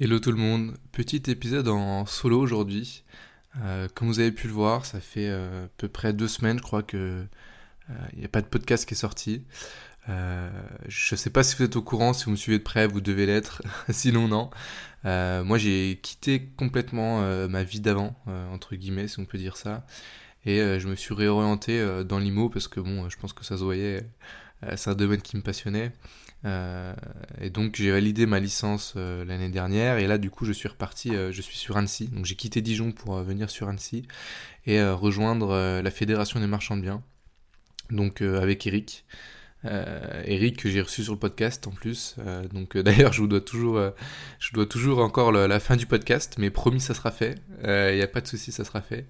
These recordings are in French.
Hello tout le monde, petit épisode en solo aujourd'hui. Euh, comme vous avez pu le voir, ça fait euh, à peu près deux semaines, je crois que il n'y a pas de podcast qui est sorti. Euh, je ne sais pas si vous êtes au courant, si vous me suivez de près, vous devez l'être, sinon non. moi j'ai quitté complètement ma vie d'avant, entre guillemets, si on peut dire ça, et je me suis réorienté dans l'IMO parce que bon, je pense que ça se voyait, c'est un domaine qui me passionnait. Euh, et donc j'ai validé ma licence euh, l'année dernière et là du coup je suis reparti, euh, je suis sur Annecy. Donc j'ai quitté Dijon pour venir sur Annecy et rejoindre la Fédération des marchands de biens. Donc avec Eric. Eric que j'ai reçu sur le podcast en plus. donc d'ailleurs je vous dois toujours, je dois toujours encore la, fin du podcast, mais promis ça sera fait. Il n'y a pas de souci, ça sera fait.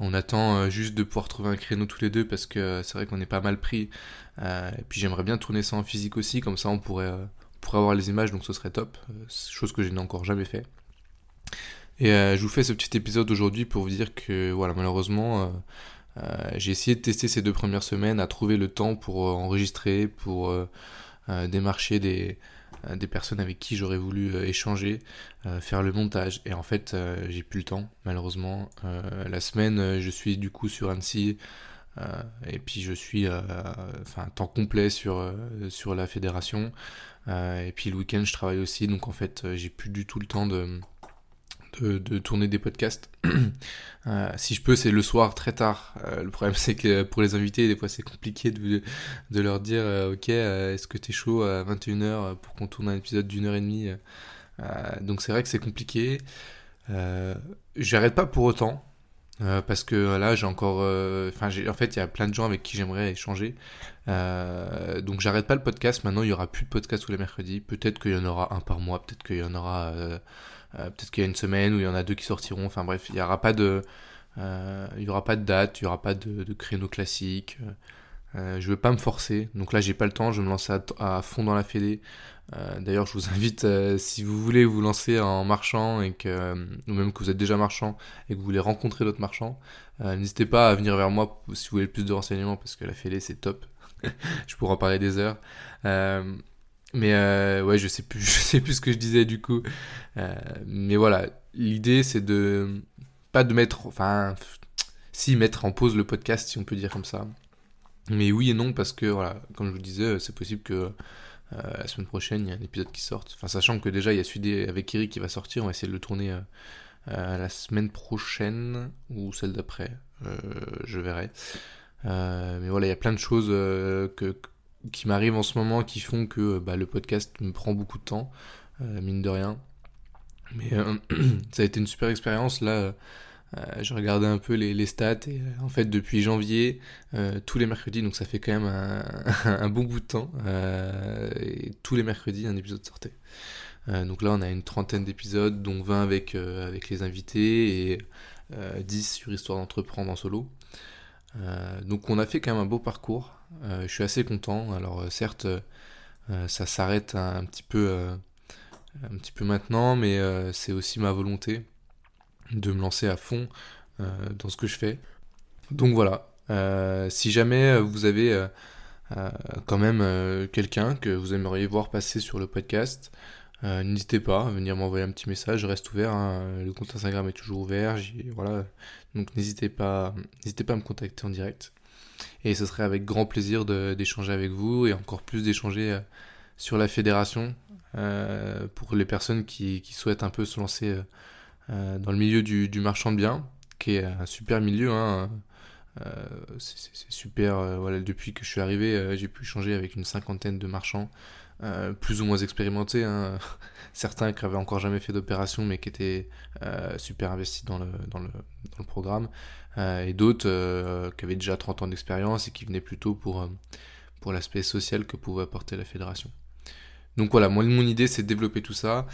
On attend juste de pouvoir trouver un créneau tous les deux parce que c'est vrai qu'on est pas mal pris euh, et puis j'aimerais bien tourner ça en physique aussi, comme ça on pourrait, euh, pourrait avoir les images, donc ce serait top. Euh, chose que je n'ai encore jamais fait. Et je vous fais ce petit épisode aujourd'hui pour vous dire que voilà, malheureusement, j'ai essayé de tester ces deux premières semaines, à trouver le temps pour enregistrer, pour démarcher des, des personnes avec qui j'aurais voulu échanger, faire le montage. Et en fait, j'ai plus le temps, malheureusement. la semaine, je suis du coup sur Annecy. Euh, et puis je suis euh, enfin temps complet sur, euh, sur la fédération. et puis le week-end je travaille aussi, donc en fait j'ai plus du tout le temps de, de, tourner des podcasts. si je peux, c'est le soir très tard. le problème, c'est que pour les invités, des fois, c'est compliqué de, de, leur dire Ok, est-ce que t'es chaud à 21h pour qu'on tourne un épisode d'une heure et demie Donc, c'est vrai que c'est compliqué. J'arrête pas pour autant. Euh, parce que là, j'ai encore. Euh, enfin, en fait, il y a plein de gens avec qui j'aimerais échanger. Euh, donc, j'arrête pas le podcast. Maintenant, il y aura plus de podcast tous les mercredis. Peut-être qu'il y en aura un par mois. Peut-être qu'il y en aura. Peut-être qu'il y a une semaine où il y en a deux qui sortiront. Enfin, bref, il n'y aura pas de. y aura pas de date. Il n'y aura pas de, créneau classique. Euh, je veux pas me forcer, donc là j'ai pas le temps, je vais me lancer à, fond dans la fédé. Euh, d'ailleurs, je vous invite, euh, si vous voulez vous lancer en marchand et que, ou même que vous êtes déjà marchand et que vous voulez rencontrer d'autres marchands, n'hésitez pas à venir vers moi si vous voulez plus de renseignements parce que la fédé c'est top. je pourrais en parler des heures. Mais ouais, je sais plus, je sais plus ce que je disais du coup. mais voilà, l'idée c'est de pas de mettre, enfin, si mettre en pause le podcast si on peut dire comme ça. Mais oui et non, parce que, voilà, comme je vous disais, c'est possible que euh, la semaine prochaine, il y a un épisode qui sorte. Enfin, sachant que déjà, il y a celui avec Eric qui va sortir, on va essayer de le tourner euh, euh, la semaine prochaine ou celle d'après, je verrai. mais voilà, il y a plein de choses que, qui m'arrivent en ce moment qui font que bah, le podcast me prend beaucoup de temps, mine de rien. Mais ça a été une super expérience là. Euh, je regardais un peu les, stats et euh, en fait depuis janvier, euh, tous les mercredis, donc ça fait quand même un, bon bout de temps, et tous les mercredis un épisode sortait. donc là on a une trentaine d'épisodes, dont 20 avec, avec les invités et 10 sur Histoire d'entreprendre en solo. donc on a fait quand même un beau parcours, je suis assez content. Alors certes ça s'arrête un, petit peu un petit peu maintenant, mais c'est aussi ma volonté de me lancer à fond euh, dans ce que je fais. Donc voilà, euh, si jamais vous avez euh, quand même quelqu'un que vous aimeriez voir passer sur le podcast, n'hésitez pas à venir m'envoyer un petit message, je reste ouvert, hein. le compte Instagram est toujours ouvert, voilà, donc n'hésitez pas, n'hésitez pas à me contacter en direct. Et ce serait avec grand plaisir d'échanger avec vous et encore plus d'échanger sur la fédération pour les personnes qui, qui, souhaitent un peu se lancer euh, dans le milieu du, marchand de biens, qui est un super milieu. Hein. Euh, c'est super. Euh, voilà, depuis que je suis arrivé, j'ai pu échanger avec une cinquantaine de marchands, plus ou moins expérimentés. Hein. Certains qui n'avaient encore jamais fait d'opération, mais qui étaient super investis dans le, programme. et d'autres qui avaient déjà 30 ans d'expérience et qui venaient plutôt pour, pour l'aspect social que pouvait apporter la fédération. Donc voilà, moi, mon idée c'est de développer tout ça.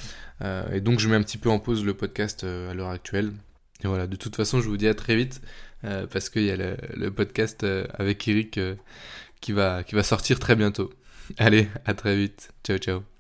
Euh, et donc je mets un petit peu en pause le podcast euh, à l'heure actuelle. Et voilà, de toute façon, je vous dis à très vite euh, parce qu'il y a le, podcast avec Eric qui, va, qui va sortir très bientôt. Allez, à très vite. Ciao, ciao.